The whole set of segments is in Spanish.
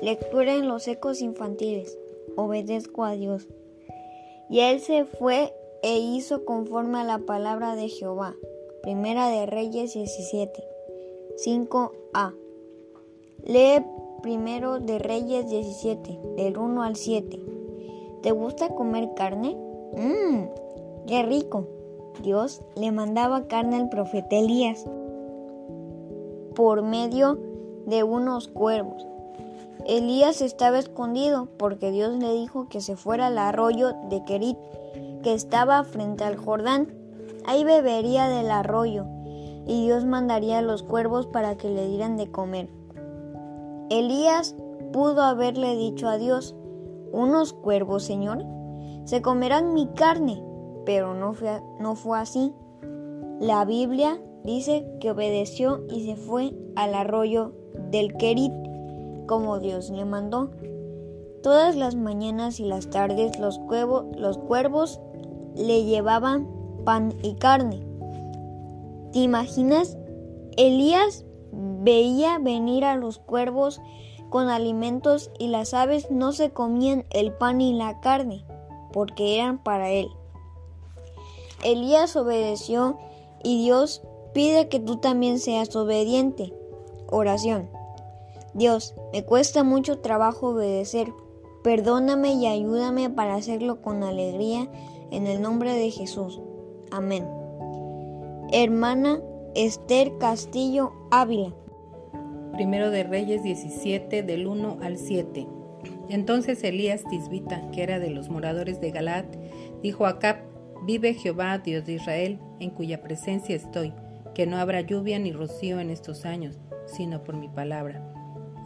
Lectura en los ecos infantiles. Obedezco a Dios. Y él se fue e hizo conforme a la palabra de Jehová. Primera de Reyes 17. 5a. Lee primero de Reyes 17, del 1 al 7. ¿Te gusta comer carne? Mmm, qué rico. Dios le mandaba carne al profeta Elías por medio de unos cuervos. Elías estaba escondido porque Dios le dijo que se fuera al arroyo de Kerit, que estaba frente al Jordán. Ahí bebería del arroyo y Dios mandaría a los cuervos para que le dieran de comer. Elías pudo haberle dicho a Dios, ¿unos cuervos, Señor? Se comerán mi carne, pero no fue, no fue así. La Biblia dice que obedeció y se fue al arroyo del Kerit como Dios le mandó. Todas las mañanas y las tardes los, los cuervos le llevaban pan y carne. ¿Te imaginas? Elías veía venir a los cuervos con alimentos y las aves no se comían el pan y la carne porque eran para él. Elías obedeció y Dios pide que tú también seas obediente. Oración. Dios, me cuesta mucho trabajo obedecer. Perdóname y ayúdame para hacerlo con alegría en el nombre de Jesús. Amén. Hermana Esther Castillo Ávila. Primero de Reyes 17 del 1 al 7. Entonces Elías Tisbita, que era de los moradores de Galat, dijo a Cap, Vive Jehová, Dios de Israel, en cuya presencia estoy, que no habrá lluvia ni rocío en estos años, sino por mi palabra.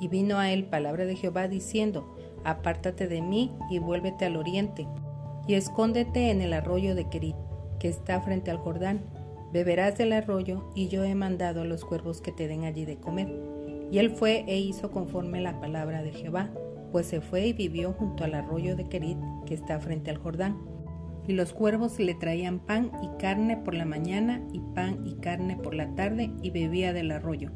Y vino a él palabra de Jehová diciendo, Apártate de mí y vuélvete al oriente, y escóndete en el arroyo de Kerit, que está frente al Jordán. Beberás del arroyo, y yo he mandado a los cuervos que te den allí de comer. Y él fue e hizo conforme la palabra de Jehová, pues se fue y vivió junto al arroyo de Kerit, que está frente al Jordán y los cuervos le traían pan y carne por la mañana y pan y carne por la tarde y bebía del arroyo.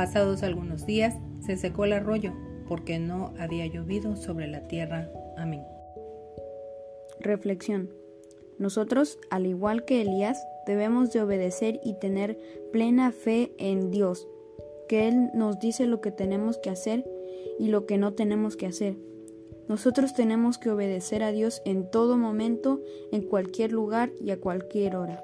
Pasados algunos días se secó el arroyo porque no había llovido sobre la tierra. Amén. Reflexión. Nosotros, al igual que Elías, debemos de obedecer y tener plena fe en Dios, que Él nos dice lo que tenemos que hacer y lo que no tenemos que hacer nosotros tenemos que obedecer a Dios en todo momento, en cualquier lugar y a cualquier hora.